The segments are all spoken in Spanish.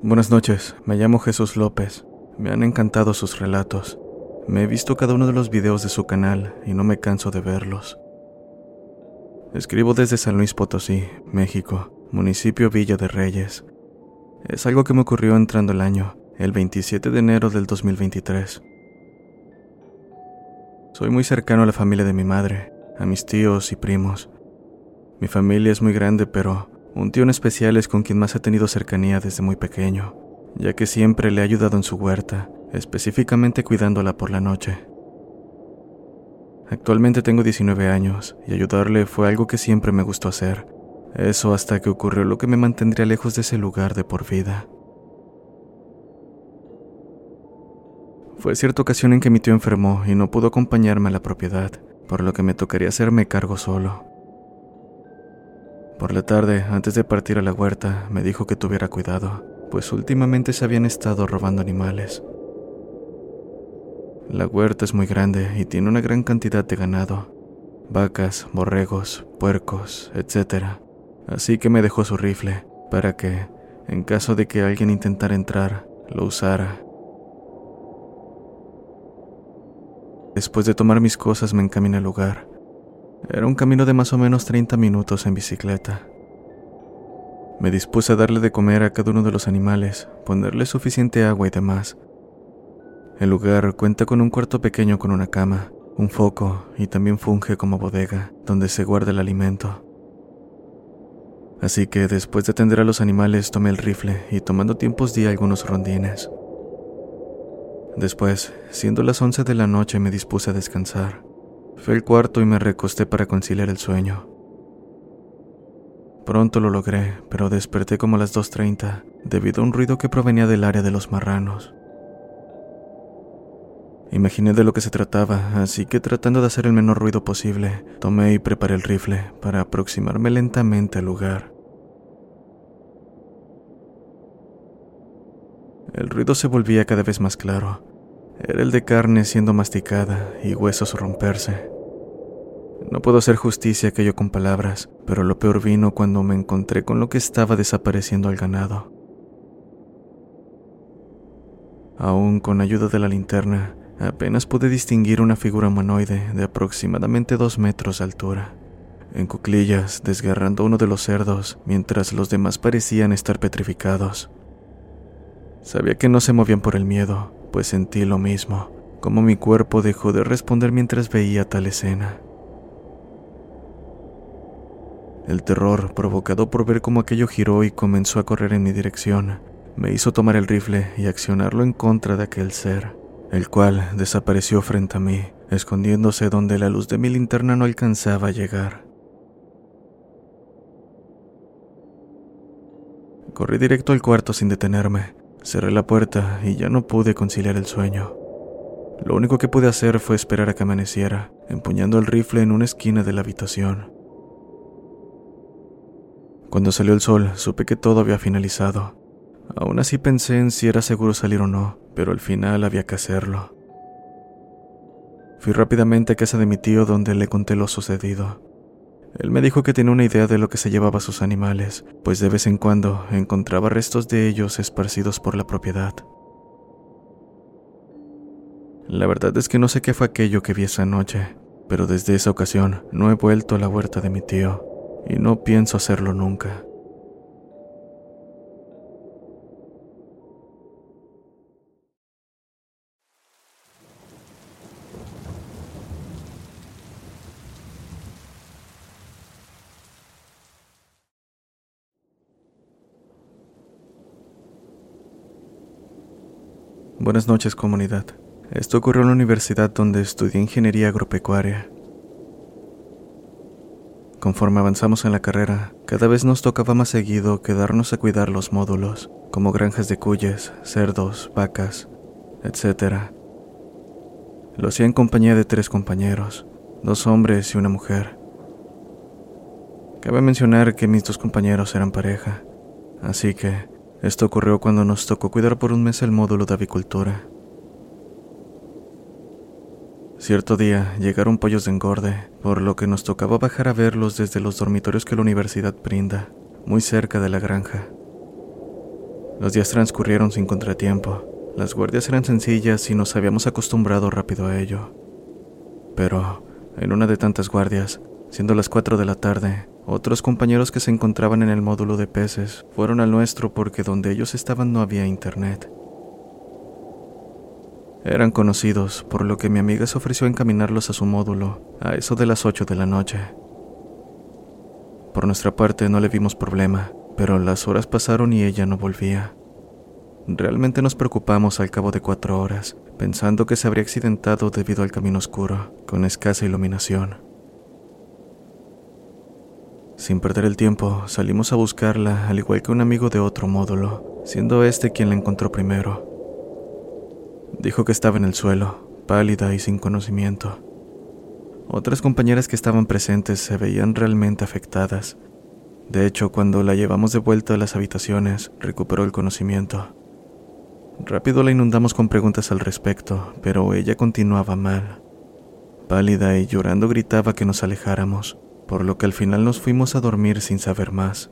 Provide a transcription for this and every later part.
Buenas noches, me llamo Jesús López. Me han encantado sus relatos. Me he visto cada uno de los videos de su canal y no me canso de verlos. Escribo desde San Luis Potosí, México, municipio Villa de Reyes. Es algo que me ocurrió entrando el año, el 27 de enero del 2023. Soy muy cercano a la familia de mi madre, a mis tíos y primos. Mi familia es muy grande, pero un tío en especial es con quien más he tenido cercanía desde muy pequeño, ya que siempre le he ayudado en su huerta, específicamente cuidándola por la noche. Actualmente tengo 19 años y ayudarle fue algo que siempre me gustó hacer. Eso hasta que ocurrió lo que me mantendría lejos de ese lugar de por vida. Fue cierta ocasión en que mi tío enfermó y no pudo acompañarme a la propiedad, por lo que me tocaría hacerme cargo solo. Por la tarde, antes de partir a la huerta, me dijo que tuviera cuidado, pues últimamente se habían estado robando animales. La huerta es muy grande y tiene una gran cantidad de ganado, vacas, borregos, puercos, etc. Así que me dejó su rifle para que, en caso de que alguien intentara entrar, lo usara. Después de tomar mis cosas me encaminé al lugar. Era un camino de más o menos 30 minutos en bicicleta. Me dispuse a darle de comer a cada uno de los animales, ponerle suficiente agua y demás. El lugar cuenta con un cuarto pequeño con una cama, un foco y también funge como bodega, donde se guarda el alimento. Así que después de atender a los animales tomé el rifle y tomando tiempos di algunos rondines. Después, siendo las 11 de la noche, me dispuse a descansar. Fui al cuarto y me recosté para conciliar el sueño. Pronto lo logré, pero desperté como a las 2.30 debido a un ruido que provenía del área de los marranos. Imaginé de lo que se trataba, así que tratando de hacer el menor ruido posible, tomé y preparé el rifle para aproximarme lentamente al lugar. El ruido se volvía cada vez más claro. Era el de carne siendo masticada y huesos romperse. No puedo hacer justicia a aquello con palabras, pero lo peor vino cuando me encontré con lo que estaba desapareciendo al ganado. Aún con ayuda de la linterna, apenas pude distinguir una figura humanoide de aproximadamente dos metros de altura, en cuclillas, desgarrando uno de los cerdos, mientras los demás parecían estar petrificados. Sabía que no se movían por el miedo, pues sentí lo mismo, como mi cuerpo dejó de responder mientras veía tal escena. El terror, provocado por ver cómo aquello giró y comenzó a correr en mi dirección, me hizo tomar el rifle y accionarlo en contra de aquel ser, el cual desapareció frente a mí, escondiéndose donde la luz de mi linterna no alcanzaba a llegar. Corrí directo al cuarto sin detenerme, Cerré la puerta y ya no pude conciliar el sueño. Lo único que pude hacer fue esperar a que amaneciera, empuñando el rifle en una esquina de la habitación. Cuando salió el sol, supe que todo había finalizado. Aún así pensé en si era seguro salir o no, pero al final había que hacerlo. Fui rápidamente a casa de mi tío donde le conté lo sucedido. Él me dijo que tenía una idea de lo que se llevaba a sus animales, pues de vez en cuando encontraba restos de ellos esparcidos por la propiedad. La verdad es que no sé qué fue aquello que vi esa noche, pero desde esa ocasión no he vuelto a la huerta de mi tío, y no pienso hacerlo nunca. Buenas noches, comunidad. Esto ocurrió en la universidad donde estudié ingeniería agropecuaria. Conforme avanzamos en la carrera, cada vez nos tocaba más seguido quedarnos a cuidar los módulos, como granjas de cuyes, cerdos, vacas, etc. Lo hacía en compañía de tres compañeros, dos hombres y una mujer. Cabe mencionar que mis dos compañeros eran pareja, así que esto ocurrió cuando nos tocó cuidar por un mes el módulo de avicultura. Cierto día llegaron pollos de engorde, por lo que nos tocaba bajar a verlos desde los dormitorios que la universidad brinda, muy cerca de la granja. Los días transcurrieron sin contratiempo. Las guardias eran sencillas y nos habíamos acostumbrado rápido a ello. Pero, en una de tantas guardias, siendo las 4 de la tarde, otros compañeros que se encontraban en el módulo de peces fueron al nuestro porque donde ellos estaban no había internet. Eran conocidos, por lo que mi amiga se ofreció a encaminarlos a su módulo, a eso de las 8 de la noche. Por nuestra parte no le vimos problema, pero las horas pasaron y ella no volvía. Realmente nos preocupamos al cabo de cuatro horas, pensando que se habría accidentado debido al camino oscuro, con escasa iluminación. Sin perder el tiempo, salimos a buscarla, al igual que un amigo de otro módulo, siendo este quien la encontró primero. Dijo que estaba en el suelo, pálida y sin conocimiento. Otras compañeras que estaban presentes se veían realmente afectadas. De hecho, cuando la llevamos de vuelta a las habitaciones, recuperó el conocimiento. Rápido la inundamos con preguntas al respecto, pero ella continuaba mal. Pálida y llorando gritaba que nos alejáramos, por lo que al final nos fuimos a dormir sin saber más.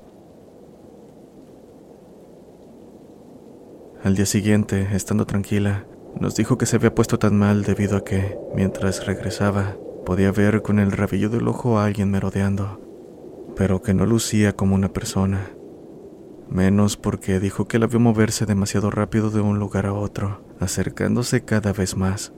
Al día siguiente, estando tranquila, nos dijo que se había puesto tan mal debido a que, mientras regresaba, podía ver con el rabillo del ojo a alguien merodeando, pero que no lucía como una persona. Menos porque dijo que la vio moverse demasiado rápido de un lugar a otro, acercándose cada vez más.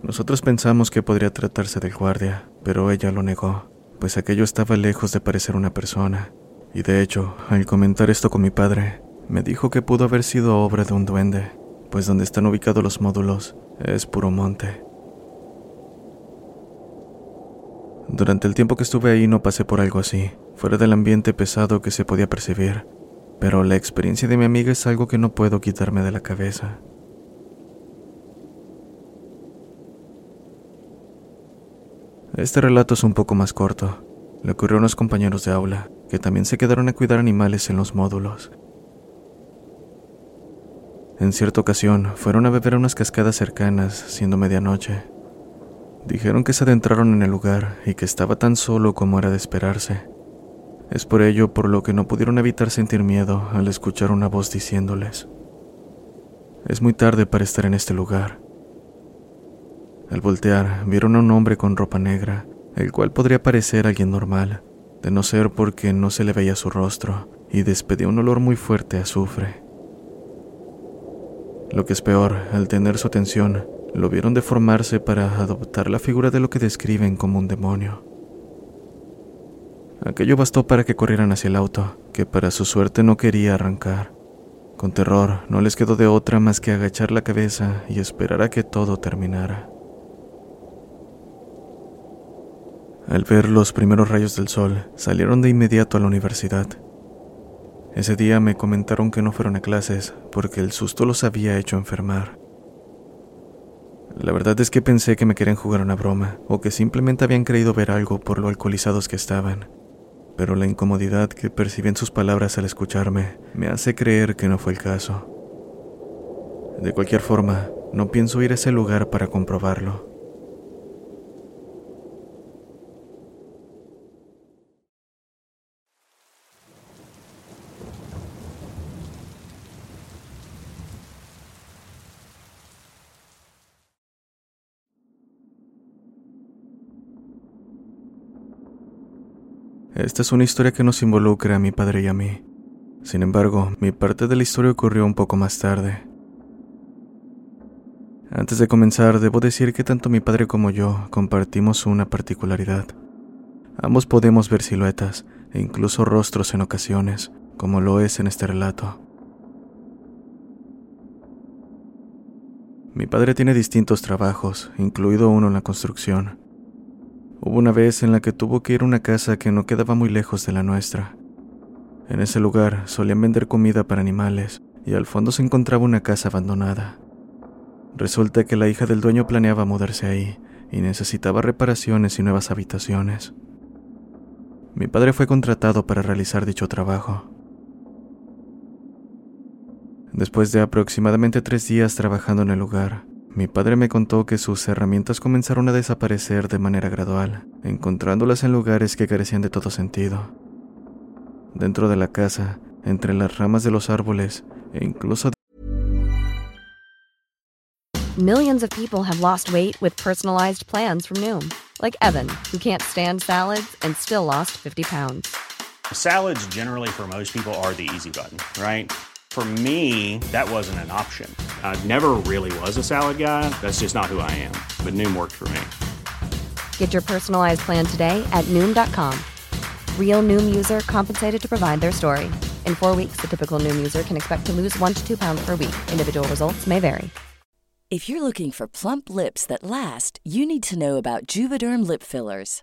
Nosotros pensamos que podría tratarse del guardia, pero ella lo negó, pues aquello estaba lejos de parecer una persona. Y de hecho, al comentar esto con mi padre, me dijo que pudo haber sido obra de un duende, pues donde están ubicados los módulos es puro monte. Durante el tiempo que estuve ahí no pasé por algo así, fuera del ambiente pesado que se podía percibir, pero la experiencia de mi amiga es algo que no puedo quitarme de la cabeza. Este relato es un poco más corto. Le ocurrió a unos compañeros de aula, que también se quedaron a cuidar animales en los módulos, en cierta ocasión fueron a beber a unas cascadas cercanas, siendo medianoche. Dijeron que se adentraron en el lugar y que estaba tan solo como era de esperarse. Es por ello por lo que no pudieron evitar sentir miedo al escuchar una voz diciéndoles, Es muy tarde para estar en este lugar. Al voltear, vieron a un hombre con ropa negra, el cual podría parecer alguien normal, de no ser porque no se le veía su rostro, y despedía un olor muy fuerte a azufre. Lo que es peor, al tener su atención, lo vieron deformarse para adoptar la figura de lo que describen como un demonio. Aquello bastó para que corrieran hacia el auto, que para su suerte no quería arrancar. Con terror, no les quedó de otra más que agachar la cabeza y esperar a que todo terminara. Al ver los primeros rayos del sol, salieron de inmediato a la universidad, ese día me comentaron que no fueron a clases porque el susto los había hecho enfermar. La verdad es que pensé que me querían jugar una broma o que simplemente habían creído ver algo por lo alcoholizados que estaban, pero la incomodidad que percibí en sus palabras al escucharme me hace creer que no fue el caso. De cualquier forma, no pienso ir a ese lugar para comprobarlo. Esta es una historia que nos involucra a mi padre y a mí. Sin embargo, mi parte de la historia ocurrió un poco más tarde. Antes de comenzar, debo decir que tanto mi padre como yo compartimos una particularidad. Ambos podemos ver siluetas e incluso rostros en ocasiones, como lo es en este relato. Mi padre tiene distintos trabajos, incluido uno en la construcción. Hubo una vez en la que tuvo que ir a una casa que no quedaba muy lejos de la nuestra. En ese lugar solían vender comida para animales y al fondo se encontraba una casa abandonada. Resulta que la hija del dueño planeaba mudarse ahí y necesitaba reparaciones y nuevas habitaciones. Mi padre fue contratado para realizar dicho trabajo. Después de aproximadamente tres días trabajando en el lugar, mi padre me contó que sus herramientas comenzaron a desaparecer de manera gradual, encontrándolas en lugares que carecían de todo sentido. Dentro de la casa, entre las ramas de los árboles e incluso Millions of people have lost weight with personalized plans from Noom, like Evan, who can't stand salads and still lost 50 pounds. Salads generally for most people are the easy button, right? For me, that wasn't an option. I never really was a salad guy. That's just not who I am. But Noom worked for me. Get your personalized plan today at Noom.com. Real Noom user compensated to provide their story. In four weeks, the typical Noom user can expect to lose one to two pounds per week. Individual results may vary. If you're looking for plump lips that last, you need to know about Juvederm lip fillers.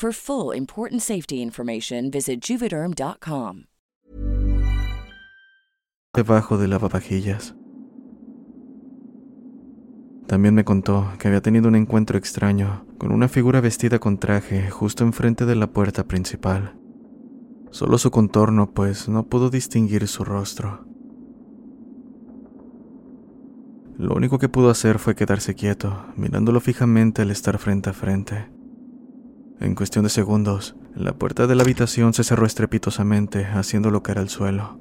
For full important safety information, visit juvederm.com. debajo de lavavajillas. También me contó que había tenido un encuentro extraño con una figura vestida con traje justo enfrente de la puerta principal. Solo su contorno, pues no pudo distinguir su rostro. Lo único que pudo hacer fue quedarse quieto, mirándolo fijamente al estar frente a frente. En cuestión de segundos, la puerta de la habitación se cerró estrepitosamente, haciéndolo caer al suelo.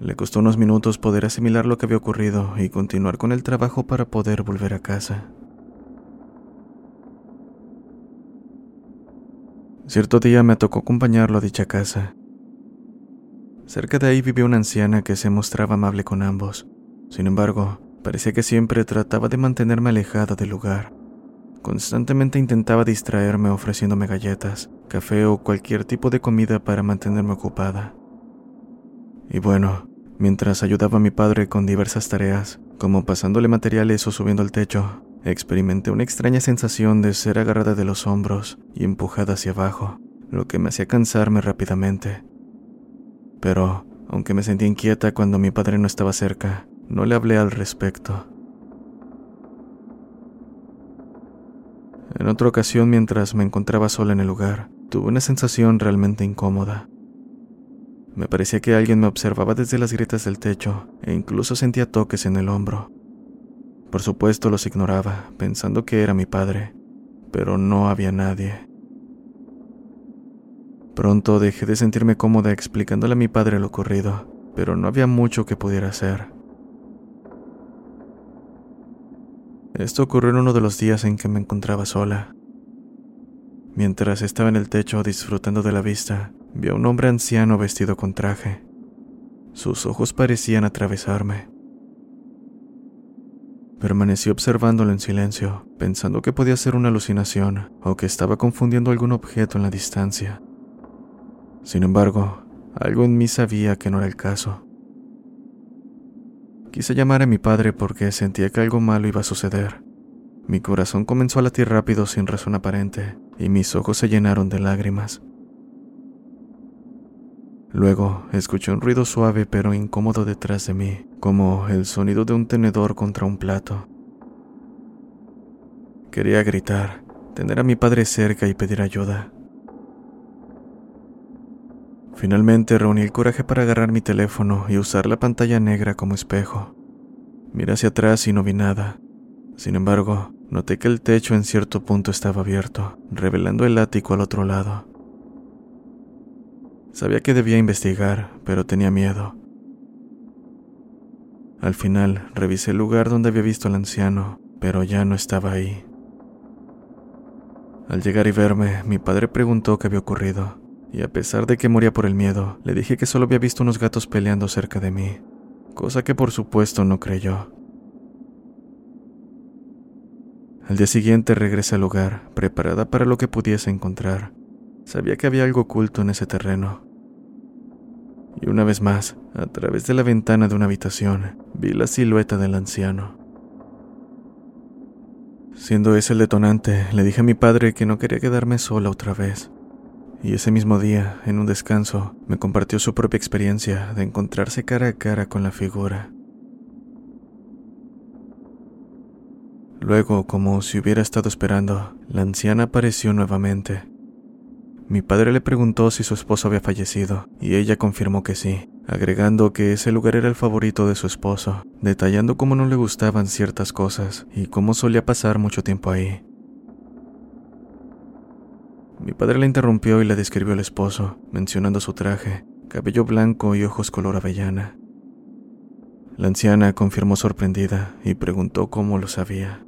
Le costó unos minutos poder asimilar lo que había ocurrido y continuar con el trabajo para poder volver a casa. Cierto día me tocó acompañarlo a dicha casa. Cerca de ahí vivía una anciana que se mostraba amable con ambos. Sin embargo, parecía que siempre trataba de mantenerme alejada del lugar. Constantemente intentaba distraerme ofreciéndome galletas, café o cualquier tipo de comida para mantenerme ocupada. Y bueno, mientras ayudaba a mi padre con diversas tareas, como pasándole materiales o subiendo al techo, experimenté una extraña sensación de ser agarrada de los hombros y empujada hacia abajo, lo que me hacía cansarme rápidamente. Pero, aunque me sentía inquieta cuando mi padre no estaba cerca, no le hablé al respecto. En otra ocasión, mientras me encontraba sola en el lugar, tuve una sensación realmente incómoda. Me parecía que alguien me observaba desde las grietas del techo e incluso sentía toques en el hombro. Por supuesto los ignoraba, pensando que era mi padre, pero no había nadie. Pronto dejé de sentirme cómoda explicándole a mi padre lo ocurrido, pero no había mucho que pudiera hacer. Esto ocurrió en uno de los días en que me encontraba sola. Mientras estaba en el techo disfrutando de la vista, vi a un hombre anciano vestido con traje. Sus ojos parecían atravesarme. Permanecí observándolo en silencio, pensando que podía ser una alucinación o que estaba confundiendo algún objeto en la distancia. Sin embargo, algo en mí sabía que no era el caso. Quise llamar a mi padre porque sentía que algo malo iba a suceder. Mi corazón comenzó a latir rápido sin razón aparente y mis ojos se llenaron de lágrimas. Luego escuché un ruido suave pero incómodo detrás de mí, como el sonido de un tenedor contra un plato. Quería gritar, tener a mi padre cerca y pedir ayuda. Finalmente reuní el coraje para agarrar mi teléfono y usar la pantalla negra como espejo. Miré hacia atrás y no vi nada. Sin embargo, noté que el techo en cierto punto estaba abierto, revelando el ático al otro lado. Sabía que debía investigar, pero tenía miedo. Al final, revisé el lugar donde había visto al anciano, pero ya no estaba ahí. Al llegar y verme, mi padre preguntó qué había ocurrido, y a pesar de que moría por el miedo, le dije que solo había visto unos gatos peleando cerca de mí, cosa que por supuesto no creyó. Al día siguiente regresé al lugar, preparada para lo que pudiese encontrar. Sabía que había algo oculto en ese terreno. Y una vez más, a través de la ventana de una habitación, vi la silueta del anciano. Siendo ese el detonante, le dije a mi padre que no quería quedarme sola otra vez. Y ese mismo día, en un descanso, me compartió su propia experiencia de encontrarse cara a cara con la figura. Luego, como si hubiera estado esperando, la anciana apareció nuevamente. Mi padre le preguntó si su esposo había fallecido, y ella confirmó que sí, agregando que ese lugar era el favorito de su esposo, detallando cómo no le gustaban ciertas cosas y cómo solía pasar mucho tiempo ahí. Mi padre la interrumpió y le describió al esposo, mencionando su traje, cabello blanco y ojos color avellana. La anciana confirmó sorprendida y preguntó cómo lo sabía.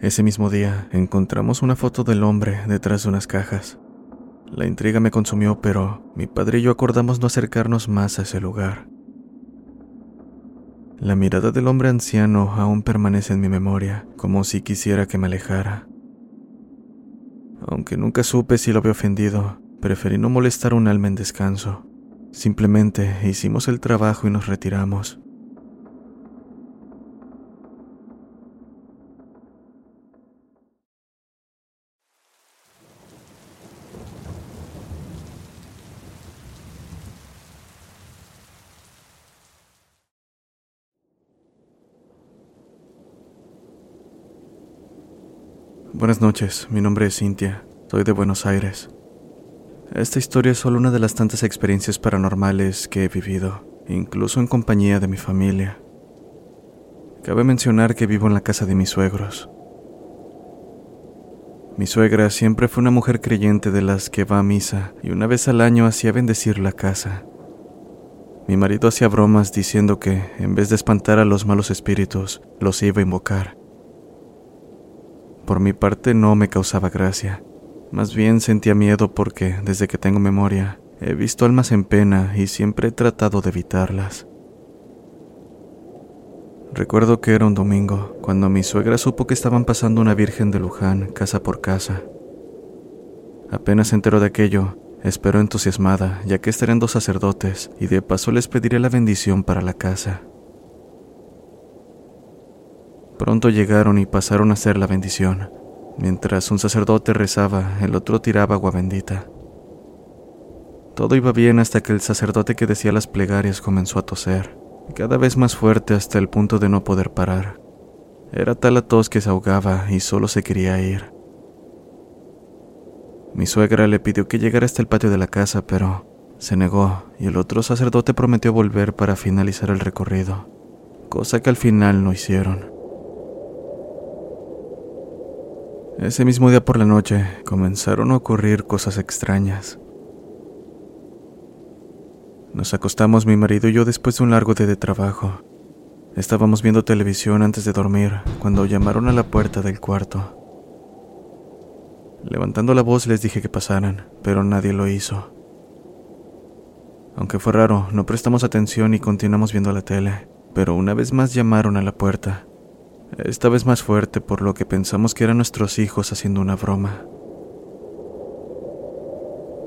Ese mismo día encontramos una foto del hombre detrás de unas cajas. La intriga me consumió, pero mi padre y yo acordamos no acercarnos más a ese lugar. La mirada del hombre anciano aún permanece en mi memoria, como si quisiera que me alejara. Aunque nunca supe si lo había ofendido, preferí no molestar un alma en descanso. Simplemente hicimos el trabajo y nos retiramos. Buenas noches, mi nombre es Cintia, soy de Buenos Aires. Esta historia es solo una de las tantas experiencias paranormales que he vivido, incluso en compañía de mi familia. Cabe mencionar que vivo en la casa de mis suegros. Mi suegra siempre fue una mujer creyente de las que va a misa y una vez al año hacía bendecir la casa. Mi marido hacía bromas diciendo que, en vez de espantar a los malos espíritus, los iba a invocar. Por mi parte no me causaba gracia. Más bien sentía miedo porque, desde que tengo memoria, he visto almas en pena y siempre he tratado de evitarlas. Recuerdo que era un domingo, cuando mi suegra supo que estaban pasando una virgen de Luján casa por casa. Apenas se enteró de aquello, esperó entusiasmada, ya que estarían dos sacerdotes, y de paso les pediré la bendición para la casa. Pronto llegaron y pasaron a hacer la bendición. Mientras un sacerdote rezaba, el otro tiraba agua bendita. Todo iba bien hasta que el sacerdote que decía las plegarias comenzó a toser, cada vez más fuerte hasta el punto de no poder parar. Era tal la tos que se ahogaba y solo se quería ir. Mi suegra le pidió que llegara hasta el patio de la casa, pero se negó y el otro sacerdote prometió volver para finalizar el recorrido, cosa que al final no hicieron. Ese mismo día por la noche comenzaron a ocurrir cosas extrañas. Nos acostamos mi marido y yo después de un largo día de trabajo. Estábamos viendo televisión antes de dormir cuando llamaron a la puerta del cuarto. Levantando la voz les dije que pasaran, pero nadie lo hizo. Aunque fue raro, no prestamos atención y continuamos viendo la tele, pero una vez más llamaron a la puerta. Esta vez más fuerte por lo que pensamos que eran nuestros hijos haciendo una broma.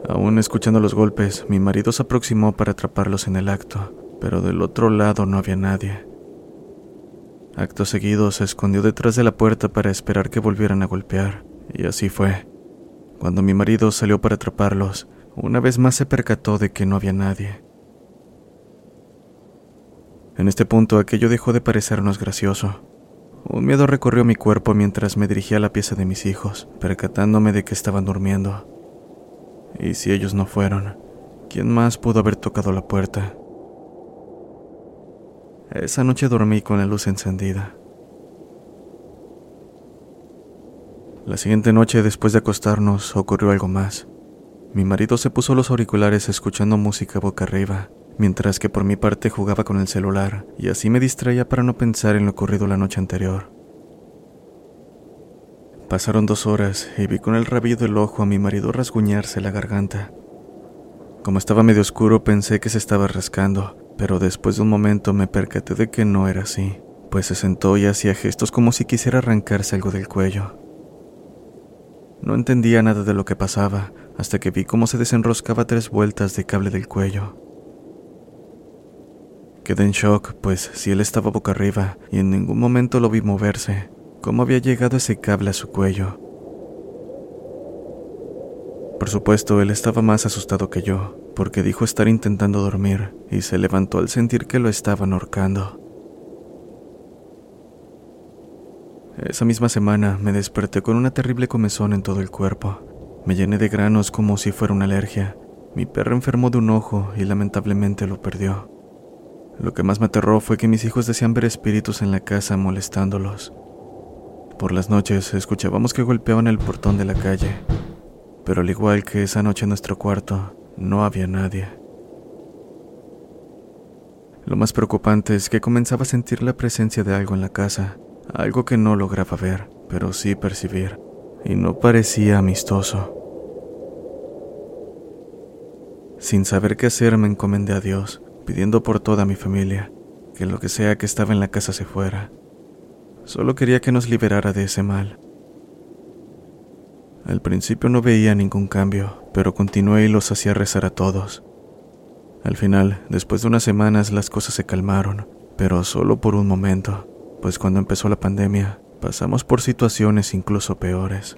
Aún escuchando los golpes, mi marido se aproximó para atraparlos en el acto, pero del otro lado no había nadie. Acto seguido se escondió detrás de la puerta para esperar que volvieran a golpear, y así fue. Cuando mi marido salió para atraparlos, una vez más se percató de que no había nadie. En este punto aquello dejó de parecernos gracioso. Un miedo recorrió mi cuerpo mientras me dirigía a la pieza de mis hijos, percatándome de que estaban durmiendo. Y si ellos no fueron, ¿quién más pudo haber tocado la puerta? Esa noche dormí con la luz encendida. La siguiente noche, después de acostarnos, ocurrió algo más. Mi marido se puso los auriculares escuchando música boca arriba, mientras que por mi parte jugaba con el celular, y así me distraía para no pensar en lo ocurrido la noche anterior. Pasaron dos horas y vi con el rabillo del ojo a mi marido rasguñarse la garganta. Como estaba medio oscuro pensé que se estaba rascando, pero después de un momento me percaté de que no era así, pues se sentó y hacía gestos como si quisiera arrancarse algo del cuello. No entendía nada de lo que pasaba hasta que vi cómo se desenroscaba tres vueltas de cable del cuello. Quedé en shock, pues si él estaba boca arriba y en ningún momento lo vi moverse, ¿cómo había llegado ese cable a su cuello? Por supuesto, él estaba más asustado que yo, porque dijo estar intentando dormir y se levantó al sentir que lo estaban ahorcando. Esa misma semana me desperté con una terrible comezón en todo el cuerpo. Me llené de granos como si fuera una alergia. Mi perro enfermó de un ojo y lamentablemente lo perdió. Lo que más me aterró fue que mis hijos decían ver espíritus en la casa molestándolos. Por las noches escuchábamos que golpeaban el portón de la calle, pero al igual que esa noche en nuestro cuarto, no había nadie. Lo más preocupante es que comenzaba a sentir la presencia de algo en la casa, algo que no lograba ver, pero sí percibir, y no parecía amistoso. Sin saber qué hacer me encomendé a Dios, pidiendo por toda mi familia, que lo que sea que estaba en la casa se fuera. Solo quería que nos liberara de ese mal. Al principio no veía ningún cambio, pero continué y los hacía rezar a todos. Al final, después de unas semanas, las cosas se calmaron, pero solo por un momento pues cuando empezó la pandemia pasamos por situaciones incluso peores.